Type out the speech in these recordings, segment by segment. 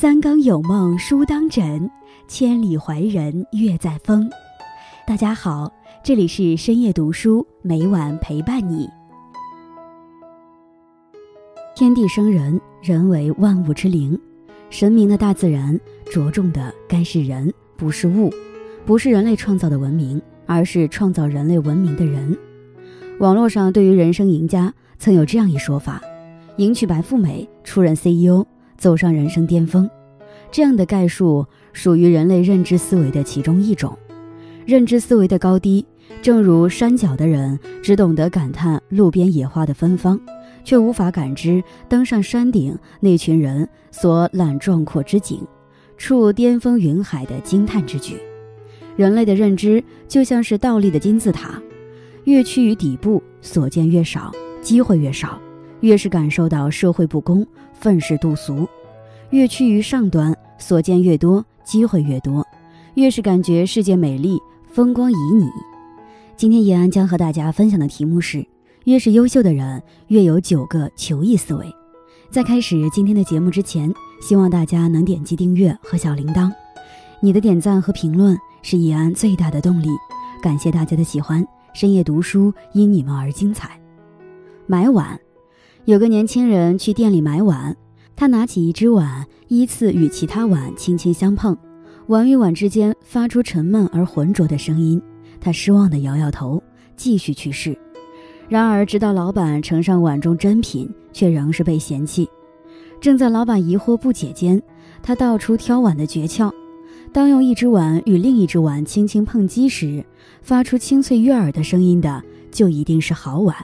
三更有梦书当枕，千里怀人月在风。大家好，这里是深夜读书，每晚陪伴你。天地生人，人为万物之灵。神明的大自然着重的该是人，不是物，不是人类创造的文明，而是创造人类文明的人。网络上对于人生赢家曾有这样一说法：迎娶白富美，出任 CEO，走上人生巅峰。这样的概述属于人类认知思维的其中一种。认知思维的高低，正如山脚的人只懂得感叹路边野花的芬芳，却无法感知登上山顶那群人所览壮阔之景，触巅峰云海的惊叹之举。人类的认知就像是倒立的金字塔。越趋于底部，所见越少，机会越少；越是感受到社会不公，愤世嫉俗；越趋于上端，所见越多，机会越多；越是感觉世界美丽，风光旖旎。今天叶安将和大家分享的题目是：越是优秀的人，越有九个求异思维。在开始今天的节目之前，希望大家能点击订阅和小铃铛，你的点赞和评论是叶安最大的动力。感谢大家的喜欢。深夜读书因你们而精彩。买碗，有个年轻人去店里买碗，他拿起一只碗，依次与其他碗轻轻相碰，碗与碗之间发出沉闷而浑浊的声音。他失望地摇摇头，继续去试。然而，直到老板盛上碗中珍品，却仍是被嫌弃。正在老板疑惑不解间，他道出挑碗的诀窍。当用一只碗与另一只碗轻轻碰击时，发出清脆悦耳的声音的，就一定是好碗。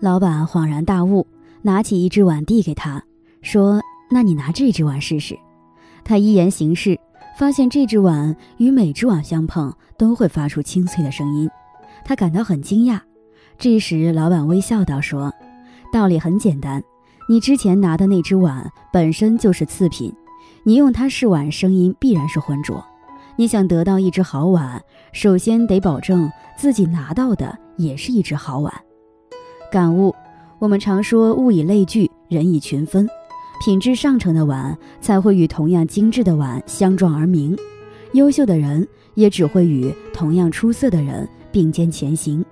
老板恍然大悟，拿起一只碗递给他，说：“那你拿这只碗试试。”他依言行事，发现这只碗与每只碗相碰都会发出清脆的声音，他感到很惊讶。这时，老板微笑道：“说，道理很简单，你之前拿的那只碗本身就是次品。”你用它试碗，声音必然是浑浊。你想得到一只好碗，首先得保证自己拿到的也是一只好碗。感悟：我们常说物以类聚，人以群分，品质上乘的碗才会与同样精致的碗相撞而鸣。优秀的人也只会与同样出色的人并肩前行。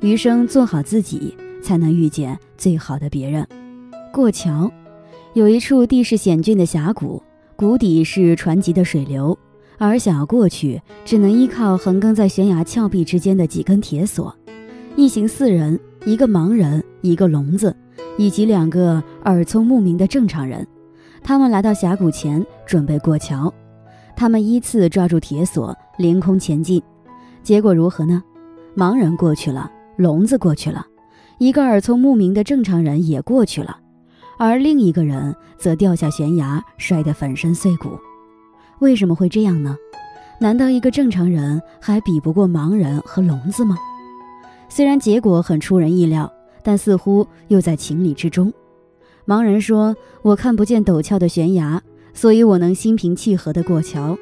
余生做好自己，才能遇见最好的别人。过桥，有一处地势险峻的峡谷。谷底是湍急的水流，而想要过去，只能依靠横亘在悬崖峭壁之间的几根铁索。一行四人，一个盲人，一个聋子，以及两个耳聪目明的正常人。他们来到峡谷前，准备过桥。他们依次抓住铁索，凌空前进。结果如何呢？盲人过去了，聋子过去了，一个耳聪目明的正常人也过去了。而另一个人则掉下悬崖，摔得粉身碎骨。为什么会这样呢？难道一个正常人还比不过盲人和聋子吗？虽然结果很出人意料，但似乎又在情理之中。盲人说：“我看不见陡峭的悬崖，所以我能心平气和地过桥。”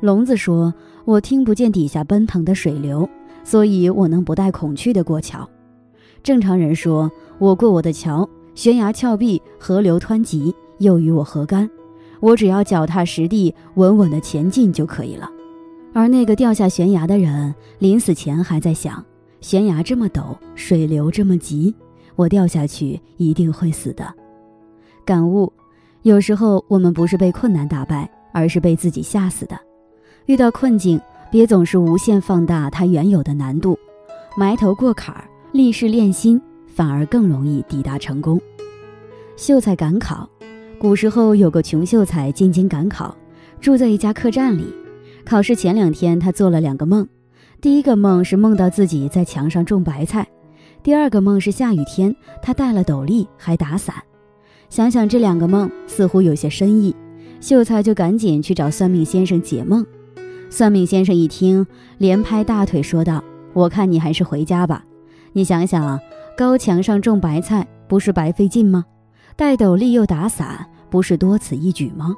聋子说：“我听不见底下奔腾的水流，所以我能不带恐惧地过桥。”正常人说：“我过我的桥。”悬崖峭壁，河流湍急，又与我何干？我只要脚踏实地，稳稳的前进就可以了。而那个掉下悬崖的人，临死前还在想：悬崖这么陡，水流这么急，我掉下去一定会死的。感悟：有时候我们不是被困难打败，而是被自己吓死的。遇到困境，别总是无限放大它原有的难度，埋头过坎儿，立誓练心。反而更容易抵达成功。秀才赶考，古时候有个穷秀才进京赶考，住在一家客栈里。考试前两天，他做了两个梦。第一个梦是梦到自己在墙上种白菜，第二个梦是下雨天，他戴了斗笠还打伞。想想这两个梦似乎有些深意，秀才就赶紧去找算命先生解梦。算命先生一听，连拍大腿说道：“我看你还是回家吧。你想想。”高墙上种白菜不是白费劲吗？戴斗笠又打伞不是多此一举吗？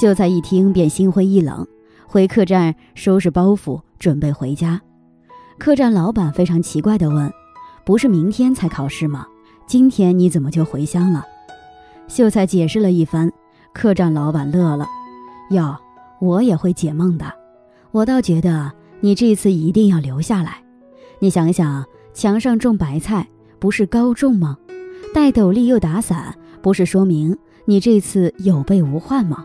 秀才一听便心灰意冷，回客栈收拾包袱准备回家。客栈老板非常奇怪地问：“不是明天才考试吗？今天你怎么就回乡了？”秀才解释了一番，客栈老板乐了：“哟，我也会解梦的。我倒觉得你这次一定要留下来。你想想，墙上种白菜不是高中吗？戴斗笠又打伞，不是说明你这次有备无患吗？”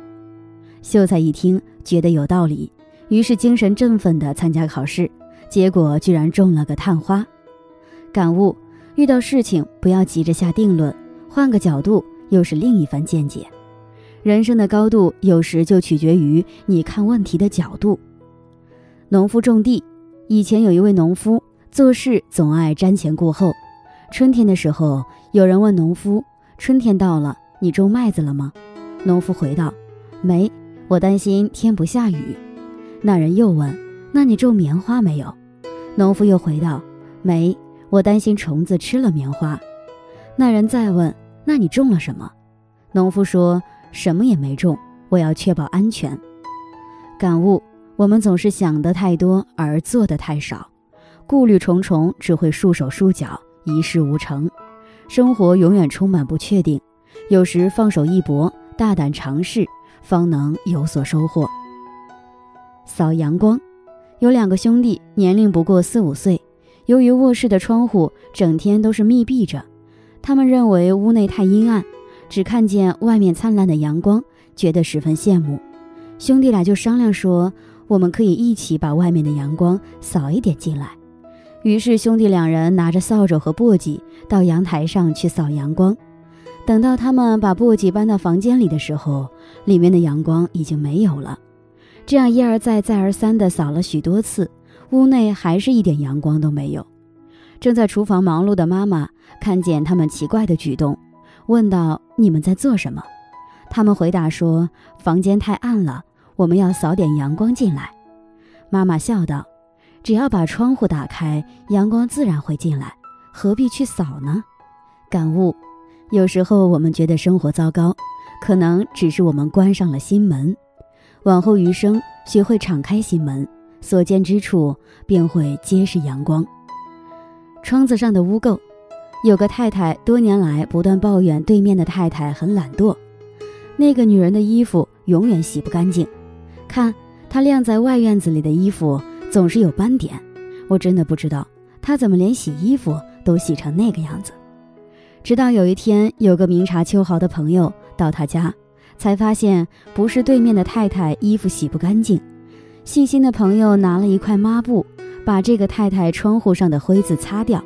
秀才一听，觉得有道理，于是精神振奋地参加考试，结果居然中了个探花。感悟：遇到事情不要急着下定论，换个角度又是另一番见解。人生的高度有时就取决于你看问题的角度。农夫种地，以前有一位农夫做事总爱瞻前顾后。春天的时候，有人问农夫：“春天到了，你种麦子了吗？”农夫回道：“没。”我担心天不下雨。那人又问：“那你种棉花没有？”农夫又回道：“没。我担心虫子吃了棉花。”那人再问：“那你种了什么？”农夫说：“什么也没种，我要确保安全。”感悟：我们总是想的太多而做的太少，顾虑重重只会束手束脚，一事无成。生活永远充满不确定，有时放手一搏，大胆尝试。方能有所收获。扫阳光，有两个兄弟，年龄不过四五岁。由于卧室的窗户整天都是密闭着，他们认为屋内太阴暗，只看见外面灿烂的阳光，觉得十分羡慕。兄弟俩就商量说：“我们可以一起把外面的阳光扫一点进来。”于是兄弟两人拿着扫帚和簸箕到阳台上去扫阳光。等到他们把簸箕搬到房间里的时候，里面的阳光已经没有了。这样一而再、再而三地扫了许多次，屋内还是一点阳光都没有。正在厨房忙碌的妈妈看见他们奇怪的举动，问道：“你们在做什么？”他们回答说：“房间太暗了，我们要扫点阳光进来。”妈妈笑道：“只要把窗户打开，阳光自然会进来，何必去扫呢？”感悟。有时候我们觉得生活糟糕，可能只是我们关上了心门。往后余生，学会敞开心门，所见之处便会皆是阳光。窗子上的污垢，有个太太多年来不断抱怨对面的太太很懒惰，那个女人的衣服永远洗不干净。看她晾在外院子里的衣服总是有斑点，我真的不知道她怎么连洗衣服都洗成那个样子。直到有一天，有个明察秋毫的朋友到他家，才发现不是对面的太太衣服洗不干净。细心的朋友拿了一块抹布，把这个太太窗户上的灰渍擦掉，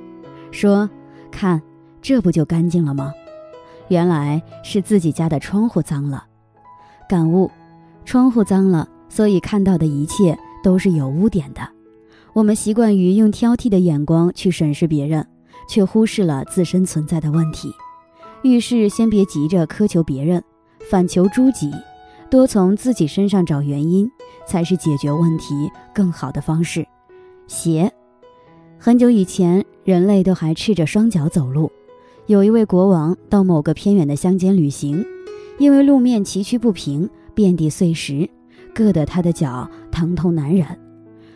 说：“看，这不就干净了吗？”原来是自己家的窗户脏了。感悟：窗户脏了，所以看到的一切都是有污点的。我们习惯于用挑剔的眼光去审视别人。却忽视了自身存在的问题。遇事先别急着苛求别人，反求诸己，多从自己身上找原因，才是解决问题更好的方式。鞋，很久以前，人类都还赤着双脚走路。有一位国王到某个偏远的乡间旅行，因为路面崎岖不平，遍地碎石，硌得他的脚疼痛难忍。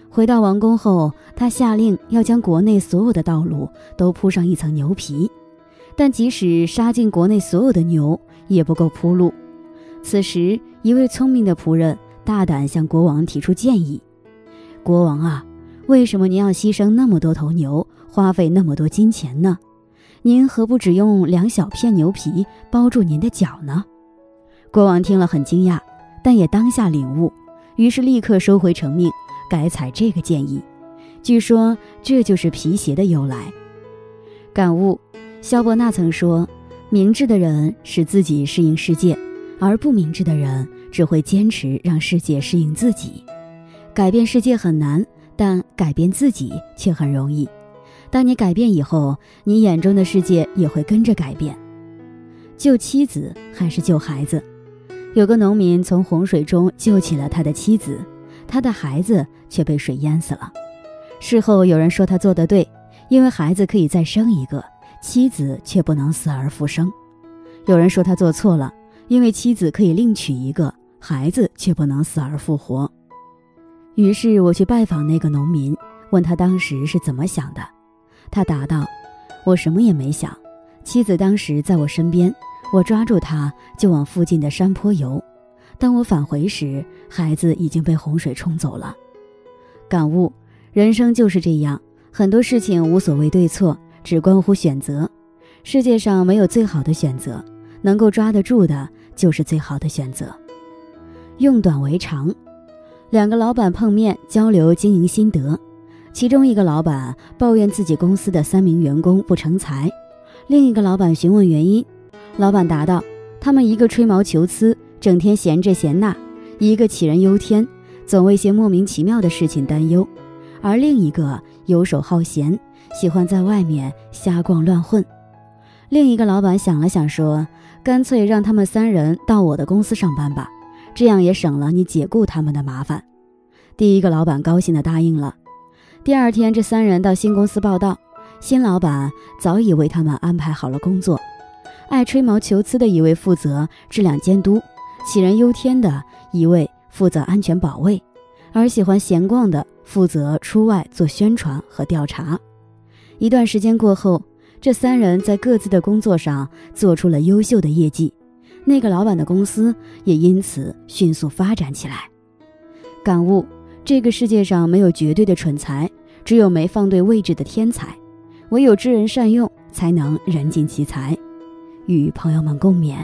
回到王宫后，他下令要将国内所有的道路都铺上一层牛皮，但即使杀尽国内所有的牛，也不够铺路。此时，一位聪明的仆人大胆向国王提出建议：“国王啊，为什么您要牺牲那么多头牛，花费那么多金钱呢？您何不只用两小片牛皮包住您的脚呢？”国王听了很惊讶，但也当下领悟，于是立刻收回成命。改采这个建议，据说这就是皮鞋的由来。感悟：肖伯纳曾说，明智的人使自己适应世界，而不明智的人只会坚持让世界适应自己。改变世界很难，但改变自己却很容易。当你改变以后，你眼中的世界也会跟着改变。救妻子还是救孩子？有个农民从洪水中救起了他的妻子。他的孩子却被水淹死了。事后有人说他做得对，因为孩子可以再生一个，妻子却不能死而复生。有人说他做错了，因为妻子可以另娶一个，孩子却不能死而复活。于是我去拜访那个农民，问他当时是怎么想的。他答道：“我什么也没想，妻子当时在我身边，我抓住她就往附近的山坡游。当我返回时，孩子已经被洪水冲走了。感悟：人生就是这样，很多事情无所谓对错，只关乎选择。世界上没有最好的选择，能够抓得住的就是最好的选择。用短为长，两个老板碰面交流经营心得，其中一个老板抱怨自己公司的三名员工不成才，另一个老板询问原因，老板答道：他们一个吹毛求疵，整天闲这闲那；一个杞人忧天，总为些莫名其妙的事情担忧；而另一个游手好闲，喜欢在外面瞎逛乱混。另一个老板想了想，说：“干脆让他们三人到我的公司上班吧，这样也省了你解雇他们的麻烦。”第一个老板高兴地答应了。第二天，这三人到新公司报道，新老板早已为他们安排好了工作。爱吹毛求疵的一位负责质量监督，杞人忧天的一位负责安全保卫，而喜欢闲逛的负责出外做宣传和调查。一段时间过后。这三人在各自的工作上做出了优秀的业绩，那个老板的公司也因此迅速发展起来。感悟：这个世界上没有绝对的蠢材，只有没放对位置的天才。唯有知人善用，才能人尽其才。与朋友们共勉。